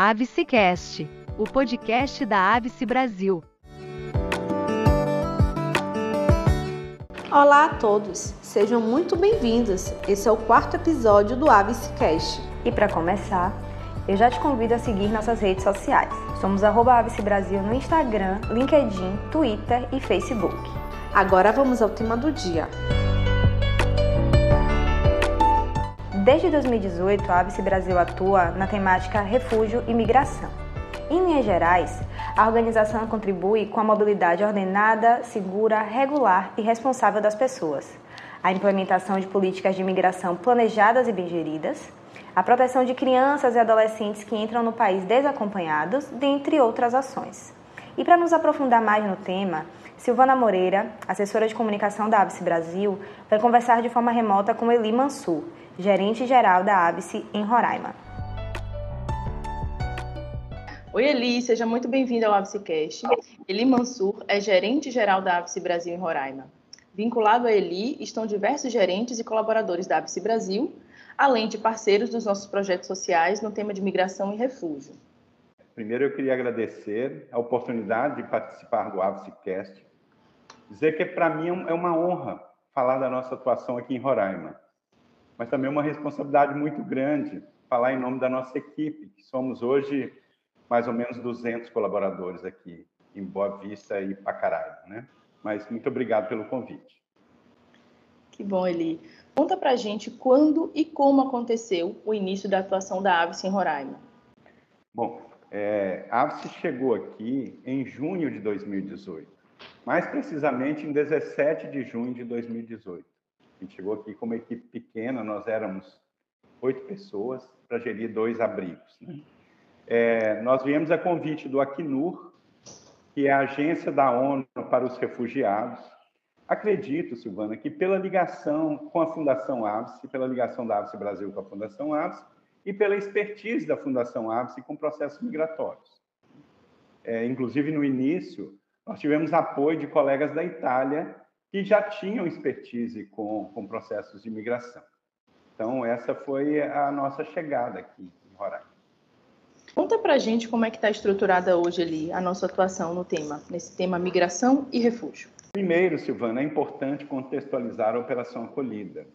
Avicecast, o podcast da Avice Brasil. Olá a todos, sejam muito bem-vindos. Esse é o quarto episódio do Avicecast. E para começar, eu já te convido a seguir nossas redes sociais. Somos arroba Brasil no Instagram, LinkedIn, Twitter e Facebook. Agora vamos ao tema do dia. Desde 2018, a Avice Brasil atua na temática refúgio e migração. Em linhas gerais, a organização contribui com a mobilidade ordenada, segura, regular e responsável das pessoas, a implementação de políticas de imigração planejadas e bem geridas, a proteção de crianças e adolescentes que entram no país desacompanhados, dentre outras ações. E para nos aprofundar mais no tema, Silvana Moreira, assessora de comunicação da Avice Brasil, vai conversar de forma remota com Eli Mansur, gerente-geral da Abice em Roraima. Oi, Eli, seja muito bem-vinda ao Abicecast. Eli Mansur é gerente-geral da Abice Brasil em Roraima. Vinculado a Eli estão diversos gerentes e colaboradores da Abice Brasil, além de parceiros dos nossos projetos sociais no tema de migração e refúgio. Primeiro, eu queria agradecer a oportunidade de participar do Abicecast. Dizer que para mim é uma honra falar da nossa atuação aqui em Roraima mas também uma responsabilidade muito grande falar em nome da nossa equipe, que somos hoje mais ou menos 200 colaboradores aqui em Boa Vista e Pacaraima, né? Mas muito obrigado pelo convite. Que bom, Eli. Conta pra gente quando e como aconteceu o início da atuação da Avice em Roraima. Bom, é, a Avice chegou aqui em junho de 2018, mais precisamente em 17 de junho de 2018. Gente chegou aqui com uma equipe pequena, nós éramos oito pessoas para gerir dois abrigos. Né? É, nós viemos a convite do Acnur, que é a agência da ONU para os refugiados. Acredito, Silvana, que pela ligação com a Fundação Aves, pela ligação da Aves Brasil com a Fundação Aves, e pela expertise da Fundação Aves com processos migratórios. É, inclusive, no início, nós tivemos apoio de colegas da Itália que já tinham expertise com, com processos de imigração. Então, essa foi a nossa chegada aqui em Roraima. Conta para a gente como é que está estruturada hoje ali a nossa atuação no tema, nesse tema migração e refúgio. Primeiro, Silvana, é importante contextualizar a Operação Acolhida.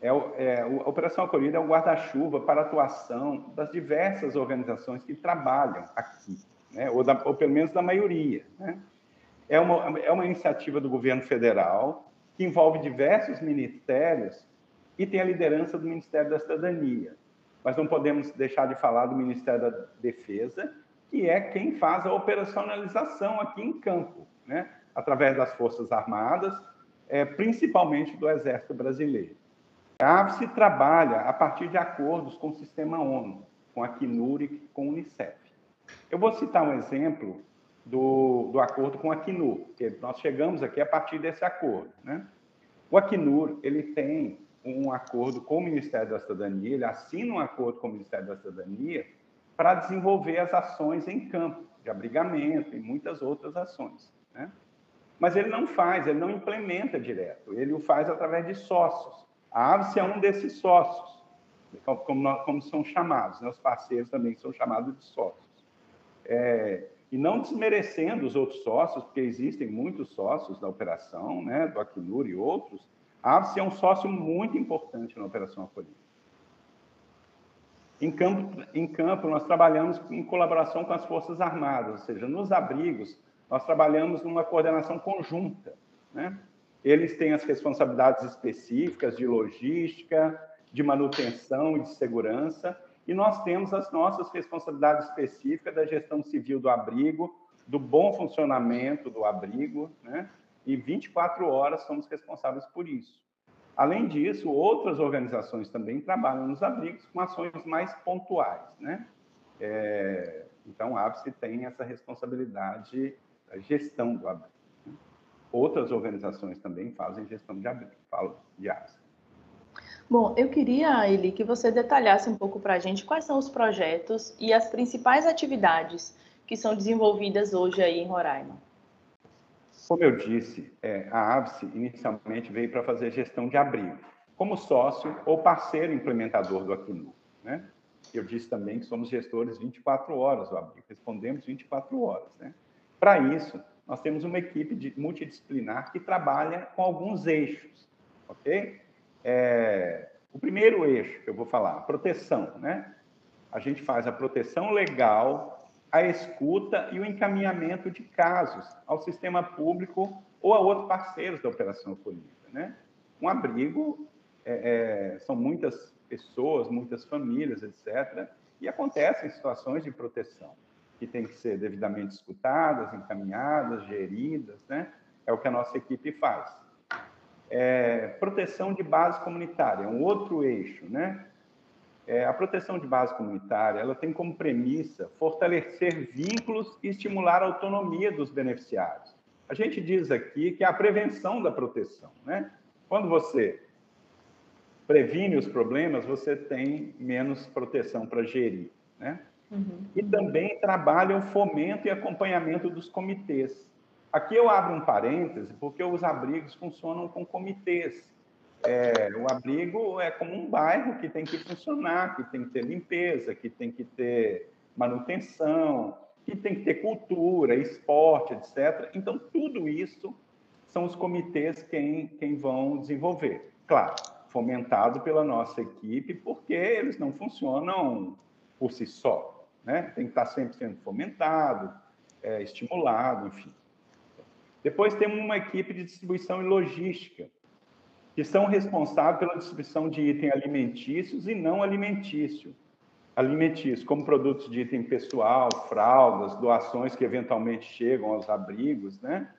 É, é, a Operação Acolhida é um guarda-chuva para a atuação das diversas organizações que trabalham aqui, né? ou, da, ou pelo menos da maioria. Né? É uma, é uma iniciativa do governo federal que envolve diversos ministérios e tem a liderança do Ministério da Cidadania. Mas não podemos deixar de falar do Ministério da Defesa, que é quem faz a operacionalização aqui em campo, né? através das Forças Armadas, é, principalmente do Exército Brasileiro. A AVSE trabalha a partir de acordos com o sistema ONU, com a Acnur e com a Unicef. Eu vou citar um exemplo do, do acordo com a Acnur, que nós chegamos aqui a partir desse acordo. Né? O Acnur ele tem um acordo com o Ministério da Cidadania, ele assina um acordo com o Ministério da Cidadania para desenvolver as ações em campo, de abrigamento e muitas outras ações. Né? Mas ele não faz, ele não implementa direto, ele o faz através de sócios. A AVSE é um desses sócios, como, como são chamados, né? os parceiros também são chamados de sócios. É, e não desmerecendo os outros sócios, porque existem muitos sócios da operação, né, do Acnur e outros, a AVSE é um sócio muito importante na Operação Acolhida. Em campo, em campo, nós trabalhamos em colaboração com as Forças Armadas, ou seja, nos abrigos, nós trabalhamos numa coordenação conjunta. Né? Eles têm as responsabilidades específicas de logística, de manutenção e de segurança, e nós temos as nossas responsabilidades específicas da gestão civil do abrigo, do bom funcionamento do abrigo, né? e 24 horas somos responsáveis por isso. Além disso, outras organizações também trabalham nos abrigos com ações mais pontuais. Né? É, então, a ABSE tem essa responsabilidade da gestão do abrigo. Né? Outras organizações também fazem gestão de abrigo, falo de ABSE. Bom, eu queria, Eli, que você detalhasse um pouco para a gente quais são os projetos e as principais atividades que são desenvolvidas hoje aí em Roraima. Como eu disse, é, a ABSE inicialmente veio para fazer gestão de abrigo, como sócio ou parceiro implementador do Acnur. Né? Eu disse também que somos gestores 24 horas do abrigo, respondemos 24 horas. Né? Para isso, nós temos uma equipe multidisciplinar que trabalha com alguns eixos, ok? É, o primeiro eixo que eu vou falar, proteção, né? A gente faz a proteção legal, a escuta e o encaminhamento de casos ao sistema público ou a outros parceiros da operação acolhida, né? Um abrigo é, é, são muitas pessoas, muitas famílias, etc. E acontecem situações de proteção que têm que ser devidamente escutadas, encaminhadas, geridas, né? É o que a nossa equipe faz. É, proteção de base comunitária, é um outro eixo, né? É, a proteção de base comunitária, ela tem como premissa fortalecer vínculos e estimular a autonomia dos beneficiários. A gente diz aqui que é a prevenção da proteção, né? Quando você previne os problemas, você tem menos proteção para gerir, né? Uhum. E também trabalha o fomento e acompanhamento dos comitês. Aqui eu abro um parêntese, porque os abrigos funcionam com comitês. É, o abrigo é como um bairro que tem que funcionar, que tem que ter limpeza, que tem que ter manutenção, que tem que ter cultura, esporte, etc. Então, tudo isso são os comitês quem, quem vão desenvolver. Claro, fomentado pela nossa equipe, porque eles não funcionam por si só. Né? Tem que estar sempre sendo fomentado, é, estimulado, enfim. Depois temos uma equipe de distribuição e logística, que são responsáveis pela distribuição de itens alimentícios e não alimentícios. Alimentícios, como produtos de item pessoal, fraldas, doações que eventualmente chegam aos abrigos, né?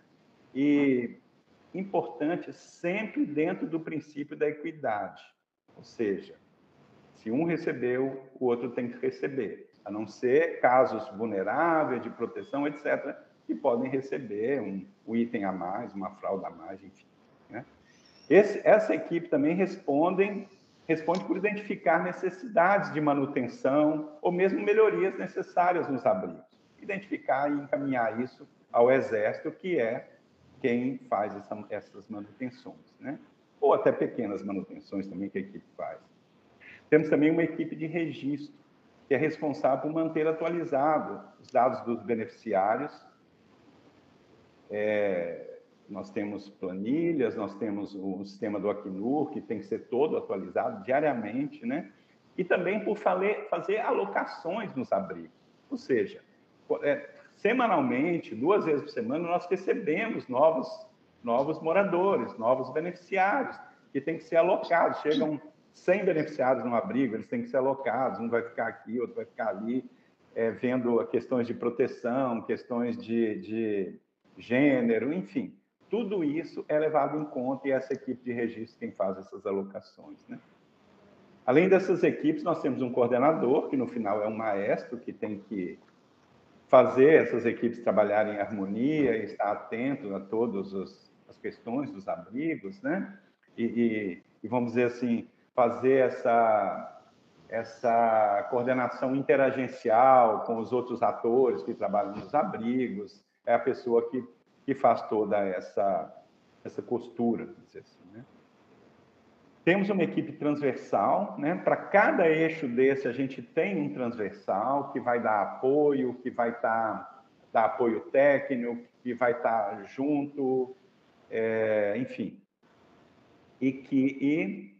E importante sempre dentro do princípio da equidade. Ou seja, se um recebeu, o outro tem que receber, a não ser casos vulneráveis de proteção, etc., que podem receber um, um item a mais, uma fralda a mais, enfim. Né? Esse, essa equipe também respondem, responde por identificar necessidades de manutenção ou mesmo melhorias necessárias nos abrigos. Identificar e encaminhar isso ao Exército, que é quem faz essa, essas manutenções, né? Ou até pequenas manutenções também que a equipe faz. Temos também uma equipe de registro, que é responsável por manter atualizado os dados dos beneficiários. É, nós temos planilhas, nós temos o sistema do Acnur, que tem que ser todo atualizado diariamente, né? E também por fazer alocações nos abrigos. Ou seja, é, semanalmente, duas vezes por semana, nós recebemos novos, novos moradores, novos beneficiários, que têm que ser alocados. Chegam 100 beneficiários no abrigo, eles têm que ser alocados, um vai ficar aqui, outro vai ficar ali, é, vendo questões de proteção, questões de, de gênero, enfim. Tudo isso é levado em conta e essa equipe de registro quem faz essas alocações. Né? Além dessas equipes, nós temos um coordenador, que no final é um maestro, que tem que fazer essas equipes trabalharem em harmonia e estar atento a todas as questões dos abrigos, né? E, e, e, vamos dizer assim, fazer essa, essa coordenação interagencial com os outros atores que trabalham nos abrigos, é a pessoa que, que faz toda essa, essa costura, assim, né? Temos uma equipe transversal, né? Para cada eixo desse, a gente tem um transversal que vai dar apoio, que vai tá, dar apoio técnico, que vai estar tá junto, é, enfim. E que e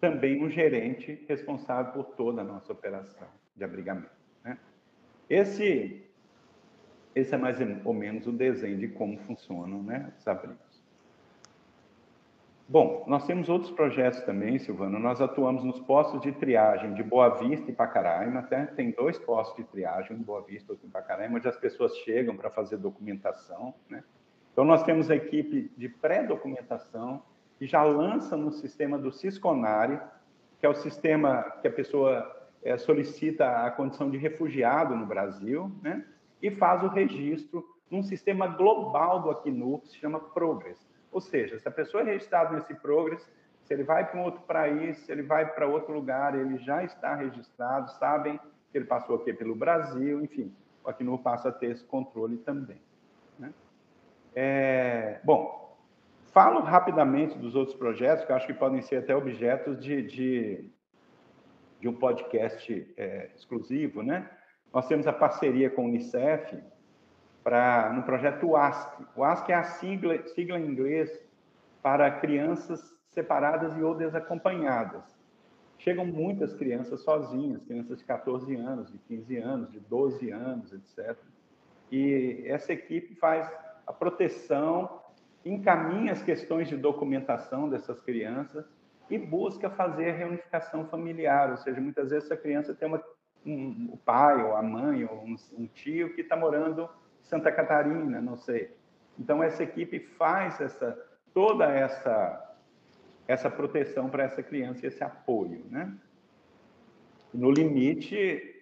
também um gerente responsável por toda a nossa operação de abrigamento. Né? Esse, esse é mais ou menos o desenho de como funcionam né, os abrigos. Bom, nós temos outros projetos também, Silvana. Nós atuamos nos postos de triagem de Boa Vista e Pacaraima. Até tem dois postos de triagem, em Boa Vista e outro em Pacaraima, onde as pessoas chegam para fazer documentação. Né? Então, nós temos a equipe de pré-documentação que já lança no sistema do Cisconari, que é o sistema que a pessoa é, solicita a condição de refugiado no Brasil, né? E faz o registro num sistema global do Acnur, que se chama Progress. Ou seja, se a pessoa é registrada nesse Progress, se ele vai para um outro país, se ele vai para outro lugar, ele já está registrado, sabem que ele passou aqui pelo Brasil, enfim, o Acnur passa a ter esse controle também. Né? É, bom, falo rapidamente dos outros projetos, que eu acho que podem ser até objetos de, de, de um podcast é, exclusivo, né? Nós temos a parceria com o Unicef para no projeto WASC. O WASC é a sigla, sigla em inglês para crianças separadas e ou desacompanhadas. Chegam muitas crianças sozinhas, crianças de 14 anos, de 15 anos, de 12 anos, etc. E essa equipe faz a proteção, encaminha as questões de documentação dessas crianças e busca fazer a reunificação familiar, ou seja, muitas vezes essa criança tem uma, um, o pai ou a mãe ou um, um tio que está morando em Santa Catarina, não sei. Então essa equipe faz essa toda essa essa proteção para essa criança, esse apoio, né? No limite,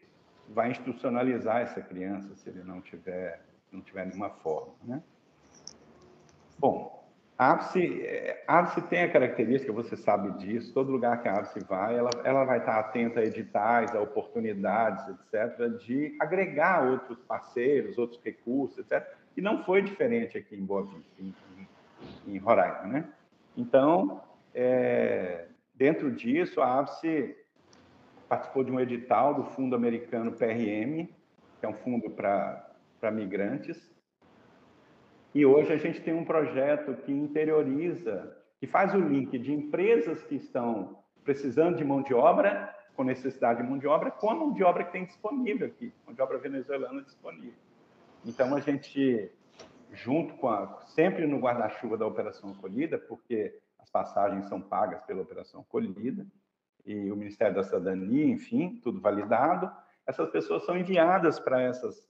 vai institucionalizar essa criança se ele não tiver não tiver nenhuma forma, né? Bom, é, a APSE tem a característica, você sabe disso, todo lugar que a APSE vai, ela, ela vai estar atenta a editais, a oportunidades, etc., de agregar outros parceiros, outros recursos, etc., e não foi diferente aqui em Boa Vista, em, em, em Roraima, né? Então, é, dentro disso, a APSE participou de um edital do Fundo Americano PRM, que é um fundo para migrantes, e hoje a gente tem um projeto que interioriza, que faz o link de empresas que estão precisando de mão de obra, com necessidade de mão de obra, com a mão de obra que tem disponível aqui, mão de obra venezuelana disponível. Então a gente, junto com a, sempre no guarda-chuva da Operação Acolhida, porque as passagens são pagas pela Operação Acolhida, e o Ministério da Cidadania, enfim, tudo validado, essas pessoas são enviadas para essas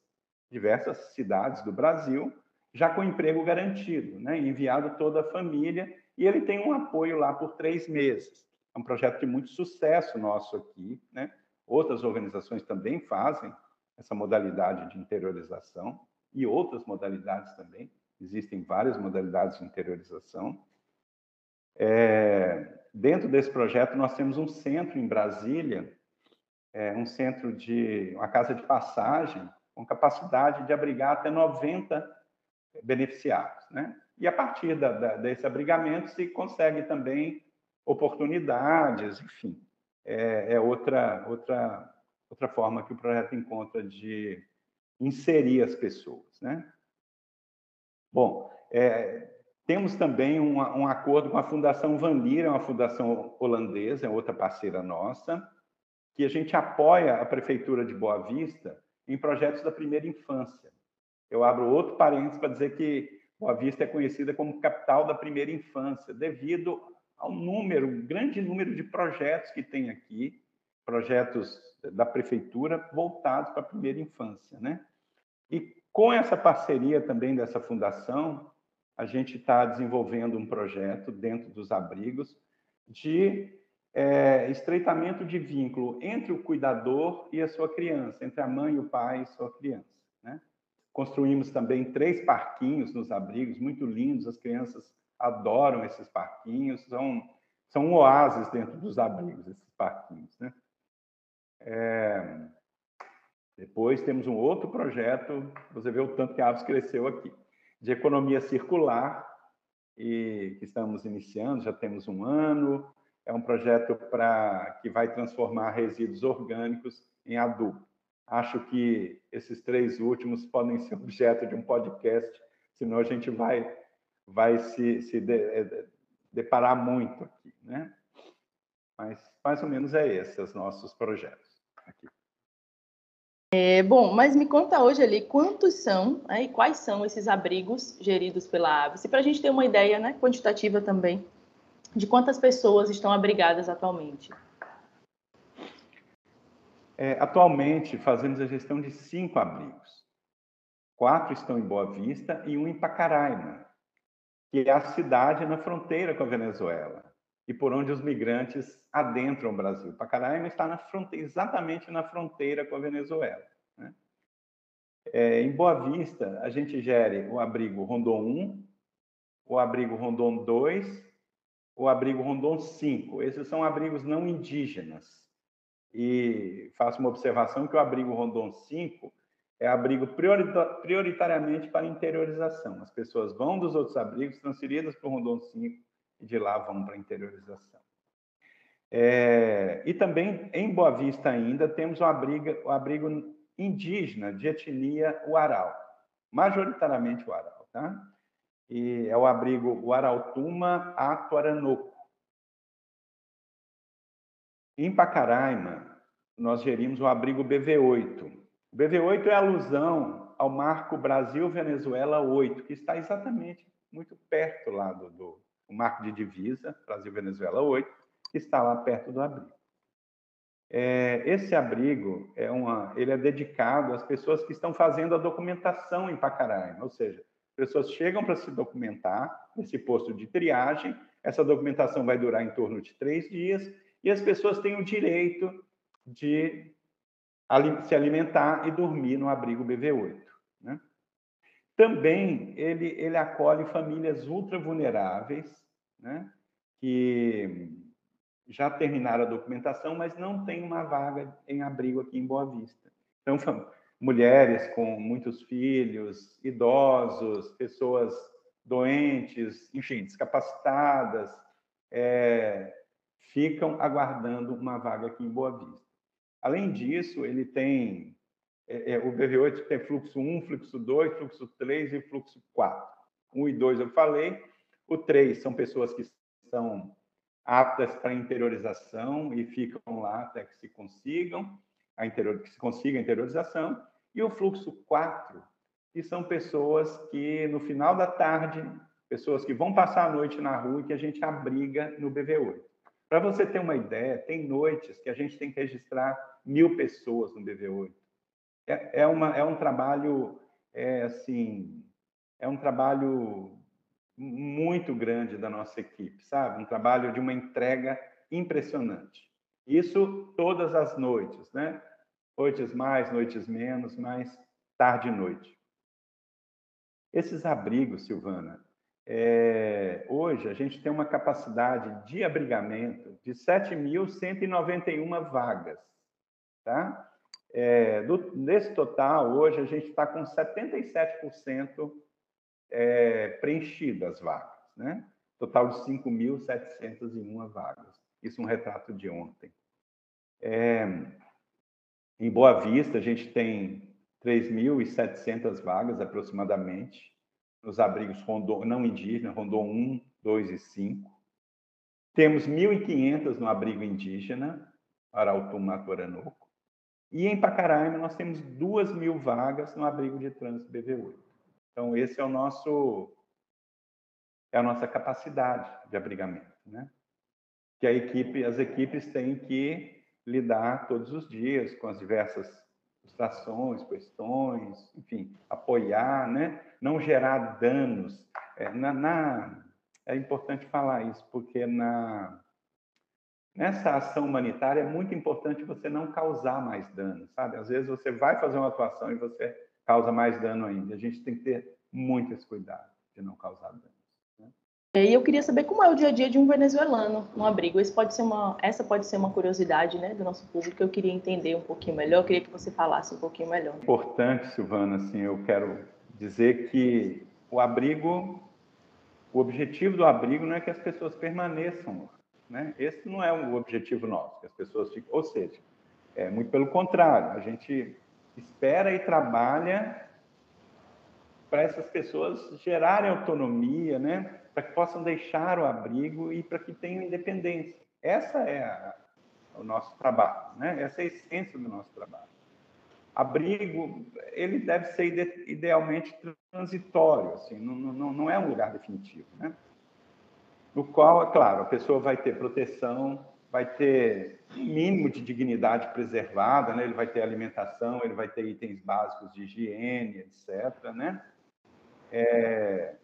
diversas cidades do Brasil já com emprego garantido, né? enviado toda a família, e ele tem um apoio lá por três meses. É um projeto de muito sucesso nosso aqui. Né? Outras organizações também fazem essa modalidade de interiorização e outras modalidades também. Existem várias modalidades de interiorização. É, dentro desse projeto, nós temos um centro em Brasília, é, um centro de uma casa de passagem com capacidade de abrigar até 90 beneficiados. Né? E a partir da, da, desse abrigamento se consegue também oportunidades, enfim, é, é, outra, outra, outra forma que o projeto encontra de inserir as pessoas. Né? Bom, é, temos também um, um, acordo com a Fundação Van Leer, é uma fundação holandesa, é outra parceira nossa, que a gente apoia a Prefeitura de Boa Vista em projetos da primeira infância. Eu abro outro parênteses para dizer que Boa Vista é conhecida como capital da primeira infância, devido ao número, grande número de projetos que tem aqui, projetos da prefeitura voltados para a primeira infância, né? E com essa parceria também dessa fundação, a gente está desenvolvendo um projeto dentro dos abrigos de é, estreitamento de vínculo entre o cuidador e a sua criança, entre a mãe, o pai e sua criança. Construímos também três parquinhos nos abrigos, muito lindos, as crianças adoram esses parquinhos, são, são oásis dentro dos abrigos, esses parquinhos. Né? É... Depois temos um outro projeto, você vê o tanto que a Aves cresceu aqui, de economia circular, e que estamos iniciando, já temos um ano. É um projeto para que vai transformar resíduos orgânicos em adubo. Acho que esses três últimos podem ser objeto de um podcast, senão a gente vai, vai se, se de, é, deparar muito aqui, né? Mas mais ou menos é esses os nossos projetos aqui. É, bom, mas me conta hoje ali quantos são né, e quais são esses abrigos geridos pela Aves, para a gente ter uma ideia né, quantitativa também de quantas pessoas estão abrigadas atualmente. É, atualmente, fazemos a gestão de cinco abrigos. Quatro estão em Boa Vista e um em Pacaraima, que é a cidade na fronteira com a Venezuela e por onde os migrantes adentram o Brasil. Pacaraima está na fronteira, exatamente na fronteira com a Venezuela. Né? É, em Boa Vista, a gente gere o abrigo Rondon 1, o abrigo Rondon 2, o abrigo Rondon 5. Esses são abrigos não indígenas e faço uma observação que o abrigo Rondon 5 é abrigo prioritariamente para interiorização. As pessoas vão dos outros abrigos transferidas para o Rondon 5 e de lá vão para a interiorização. É, e também em Boa Vista ainda temos o abrigo, o abrigo indígena de etnia Uaral, majoritariamente Uaral, tá? E é o abrigo Uaraltuma Atuaranoco. Em Pacaraima, nós gerimos o abrigo BV8. O BV8 é alusão ao marco Brasil-Venezuela 8, que está exatamente muito perto lá do, do marco de divisa, Brasil-Venezuela 8, que está lá perto do abrigo. É, esse abrigo é uma, ele é dedicado às pessoas que estão fazendo a documentação em Pacaraima, ou seja, pessoas chegam para se documentar nesse posto de triagem, essa documentação vai durar em torno de três dias, e as pessoas têm o direito de se alimentar e dormir no abrigo BV8. Né? Também ele, ele acolhe famílias ultra vulneráveis, né? que já terminaram a documentação, mas não tem uma vaga em abrigo aqui em Boa Vista. Então, mulheres com muitos filhos, idosos, pessoas doentes, enfim, discapacitadas, é, ficam aguardando uma vaga aqui em Boa Vista. Além disso, ele tem é, é, o BV8 tem fluxo 1, fluxo 2, fluxo 3 e fluxo 4. 1 e 2 eu falei. O 3 são pessoas que são aptas para interiorização e ficam lá até que se consigam a interior, que se consiga a interiorização. E o fluxo 4, que são pessoas que no final da tarde, pessoas que vão passar a noite na rua e que a gente abriga no BV8. Para você ter uma ideia, tem noites que a gente tem que registrar mil pessoas no BV8. É, é, uma, é um trabalho, é, assim, é um trabalho muito grande da nossa equipe, sabe? Um trabalho de uma entrega impressionante. Isso todas as noites, né? Noites mais, noites menos, mais tarde e noite. Esses abrigos, Silvana, é, hoje a gente tem uma capacidade de abrigamento de 7.191 vagas, tá? É, do, desse total, hoje a gente está com 77% é, preenchidas as vagas, né? Total de 5.701 vagas. Isso é um retrato de ontem. É, em Boa Vista, a gente tem 3.700 vagas aproximadamente nos abrigos Rondon, não indígena, Rondon 1, 2 e 5. Temos 1.500 no abrigo indígena, Arautum Matoranoco. E em Pacaraima nós temos 2 mil vagas no abrigo de trânsito BV8. Então, esse é o nosso é a nossa capacidade de abrigamento, né? Que a equipe, as equipes têm que lidar todos os dias com as diversas frustrações, questões, enfim, apoiar, né? não gerar danos. É, na, na, é importante falar isso, porque na, nessa ação humanitária é muito importante você não causar mais dano, sabe? Às vezes você vai fazer uma atuação e você causa mais dano ainda. A gente tem que ter muito esse cuidado de não causar dano. E eu queria saber como é o dia a dia de um venezuelano no abrigo. Esse pode ser uma, essa pode ser uma curiosidade né, do nosso público que eu queria entender um pouquinho melhor. Eu queria que você falasse um pouquinho melhor. Importante, Silvana, assim, eu quero dizer que o abrigo, o objetivo do abrigo não é que as pessoas permaneçam, né? Esse não é o objetivo nosso, que as pessoas fiquem, ou seja, é muito pelo contrário, a gente espera e trabalha para essas pessoas gerarem autonomia, né? Para que possam deixar o abrigo e para que tenham independência. Essa é a, o nosso trabalho, né? Essa é a essência do nosso trabalho. Abrigo, ele deve ser idealmente transitório, assim, não, não, não é um lugar definitivo, né? No qual, é claro, a pessoa vai ter proteção, vai ter um mínimo de dignidade preservada, né? Ele vai ter alimentação, ele vai ter itens básicos de higiene, etc, né? É,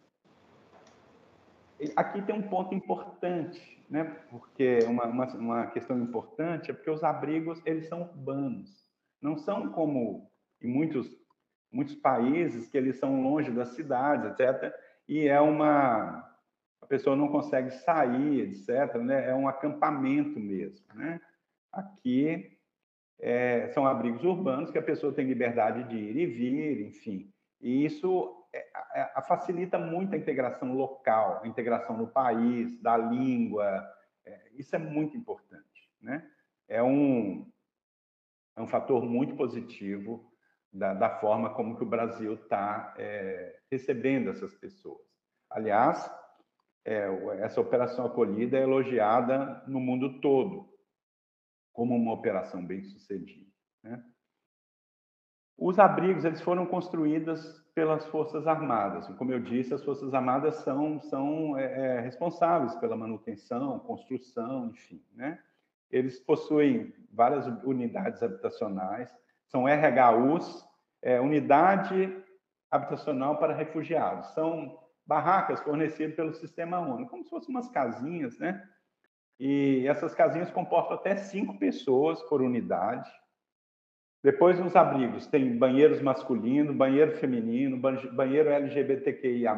Aqui tem um ponto importante, né? Porque uma, uma, uma, questão importante é porque os abrigos eles são urbanos, não são como em muitos muitos países que eles são longe das cidades, etc. E é uma a pessoa não consegue sair, etc. Né? É um acampamento mesmo, né? Aqui é, são abrigos urbanos que a pessoa tem liberdade de ir e vir, enfim. E isso é, é, facilita muito a integração local, a integração no país, da língua. É, isso é muito importante. Né? É, um, é um fator muito positivo da, da forma como que o Brasil está é, recebendo essas pessoas. Aliás, é, essa operação acolhida é elogiada no mundo todo como uma operação bem sucedida. Né? Os abrigos eles foram construídos pelas Forças Armadas. Como eu disse, as Forças Armadas são, são é, é, responsáveis pela manutenção, construção, enfim. Né? Eles possuem várias unidades habitacionais, são RHUs, é, Unidade Habitacional para Refugiados. São barracas fornecidas pelo Sistema ONU, como se fossem umas casinhas, né? E essas casinhas comportam até cinco pessoas por unidade. Depois, nos abrigos, tem banheiros masculinos, banheiro feminino, banheiro LGBTQIA+,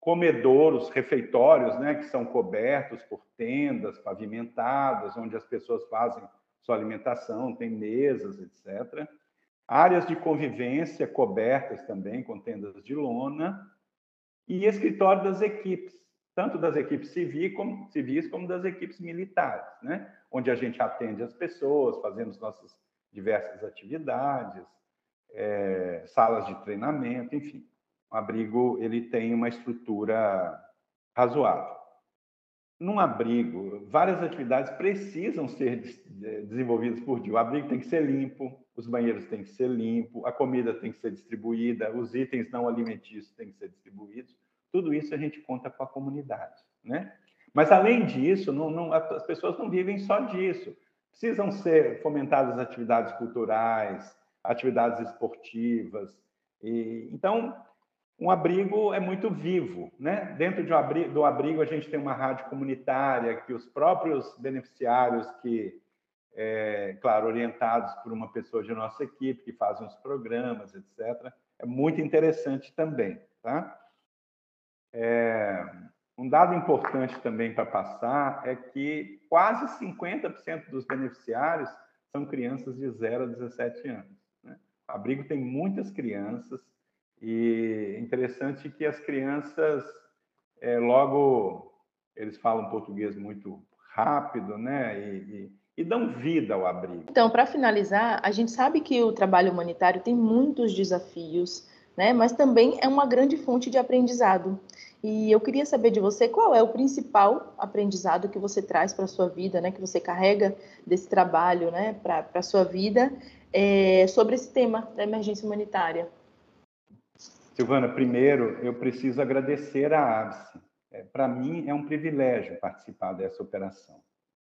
comedouros, refeitórios, né, que são cobertos por tendas pavimentadas, onde as pessoas fazem sua alimentação, tem mesas, etc. Áreas de convivência cobertas também com tendas de lona e escritório das equipes, tanto das equipes civis como, civis como das equipes militares, né? onde a gente atende as pessoas, fazemos nossas diversas atividades, é, salas de treinamento, enfim. O abrigo ele tem uma estrutura razoável. Num abrigo, várias atividades precisam ser desenvolvidas por dia. O abrigo tem que ser limpo, os banheiros têm que ser limpos, a comida tem que ser distribuída, os itens não alimentícios têm que ser distribuídos. Tudo isso a gente conta com a comunidade, né? Mas além disso, não, não, as pessoas não vivem só disso. Precisam ser fomentadas atividades culturais, atividades esportivas. E, então, um abrigo é muito vivo, né? Dentro de um abrigo, do abrigo a gente tem uma rádio comunitária que os próprios beneficiários que é, claro, orientados por uma pessoa de nossa equipe que fazem os programas, etc. É muito interessante também, tá? É, um dado importante também para passar é que quase 50% dos beneficiários são crianças de 0 a 17 anos. Né? O abrigo tem muitas crianças e é interessante que as crianças, é, logo, eles falam português muito rápido, né? E, e e dão vida ao abrigo. Então, para finalizar, a gente sabe que o trabalho humanitário tem muitos desafios, né? Mas também é uma grande fonte de aprendizado. E eu queria saber de você qual é o principal aprendizado que você traz para a sua vida, né? Que você carrega desse trabalho, né? Para a sua vida é, sobre esse tema da emergência humanitária. Silvana, primeiro eu preciso agradecer à ABSE. É, para mim é um privilégio participar dessa operação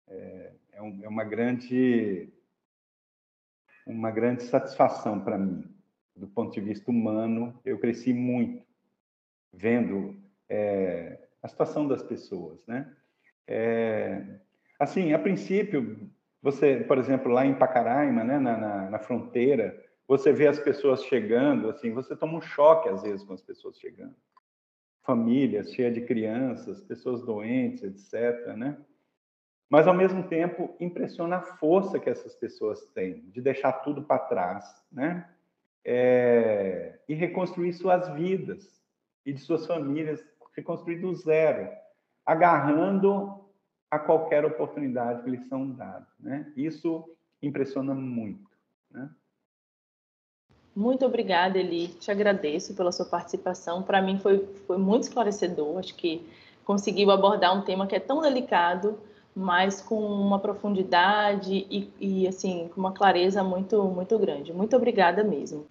é, é, um, é uma grande uma grande satisfação para mim do ponto de vista humano eu cresci muito vendo é, a situação das pessoas né? É, assim a princípio você por exemplo lá em Pacaraima né na, na, na fronteira você vê as pessoas chegando assim você toma um choque às vezes com as pessoas chegando. Famílias cheias de crianças pessoas doentes etc né? Mas ao mesmo tempo impressiona a força que essas pessoas têm de deixar tudo para trás, né? É, e reconstruir suas vidas e de suas famílias, reconstruir do zero, agarrando a qualquer oportunidade que lhes são dadas, né? Isso impressiona muito, né? Muito obrigada, Eli. Te agradeço pela sua participação. Para mim foi, foi muito esclarecedor. Acho que conseguiu abordar um tema que é tão delicado mas com uma profundidade e, e, assim com uma clareza muito muito grande. Muito obrigada mesmo.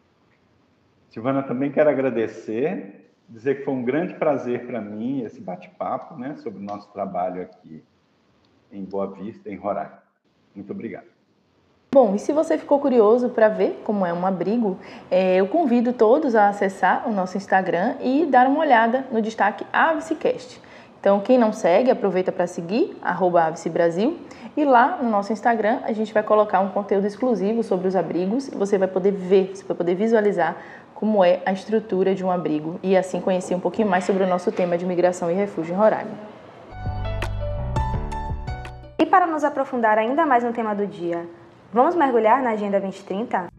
Silvana, também quero agradecer, dizer que foi um grande prazer para mim esse bate-papo, né, sobre o nosso trabalho aqui em Boa Vista, em Roraima. Muito obrigado. Bom, e se você ficou curioso para ver como é um abrigo, é, eu convido todos a acessar o nosso Instagram e dar uma olhada no destaque AVCCast. Então, quem não segue, aproveita para seguir, arroba Brasil. E lá no nosso Instagram a gente vai colocar um conteúdo exclusivo sobre os abrigos. Você vai poder ver, você vai poder visualizar como é a estrutura de um abrigo e assim conhecer um pouquinho mais sobre o nosso tema de migração e refúgio em Roraima. E para nos aprofundar ainda mais no tema do dia, vamos mergulhar na Agenda 2030?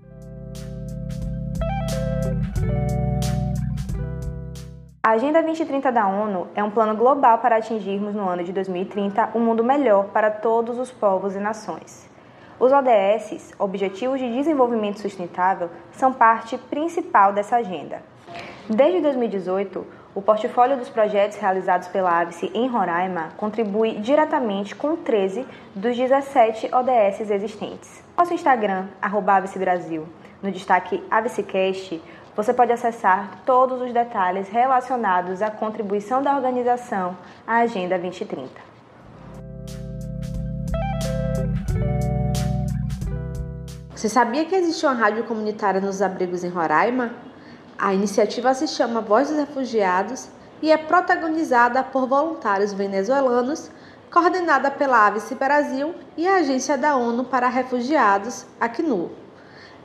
A Agenda 2030 da ONU é um plano global para atingirmos no ano de 2030 um mundo melhor para todos os povos e nações. Os ODS, Objetivos de Desenvolvimento Sustentável, são parte principal dessa agenda. Desde 2018, o portfólio dos projetos realizados pela AVSE em Roraima contribui diretamente com 13 dos 17 ODS existentes. Nosso Instagram, arroba Brasil, no destaque AVSEcast, você pode acessar todos os detalhes relacionados à contribuição da organização à Agenda 2030. Você sabia que existe uma rádio comunitária nos abrigos em Roraima? A iniciativa se chama Voz dos Refugiados e é protagonizada por voluntários venezuelanos, coordenada pela Avice Brasil e a Agência da ONU para Refugiados, ACNUR.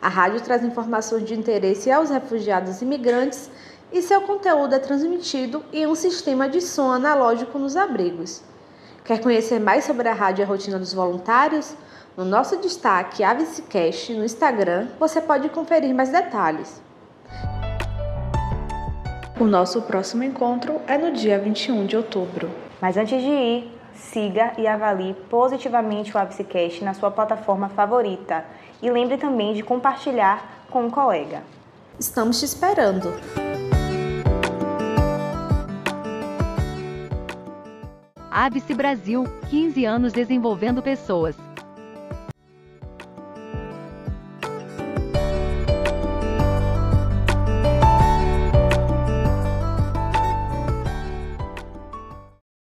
A rádio traz informações de interesse aos refugiados e imigrantes e seu conteúdo é transmitido em um sistema de som analógico nos abrigos. Quer conhecer mais sobre a rádio e a rotina dos voluntários? No nosso destaque Avicecast no Instagram, você pode conferir mais detalhes. O nosso próximo encontro é no dia 21 de outubro. Mas antes de ir, siga e avalie positivamente o Avicecast na sua plataforma favorita e lembre também de compartilhar com um colega. Estamos te esperando! Avice Brasil, 15 anos desenvolvendo pessoas.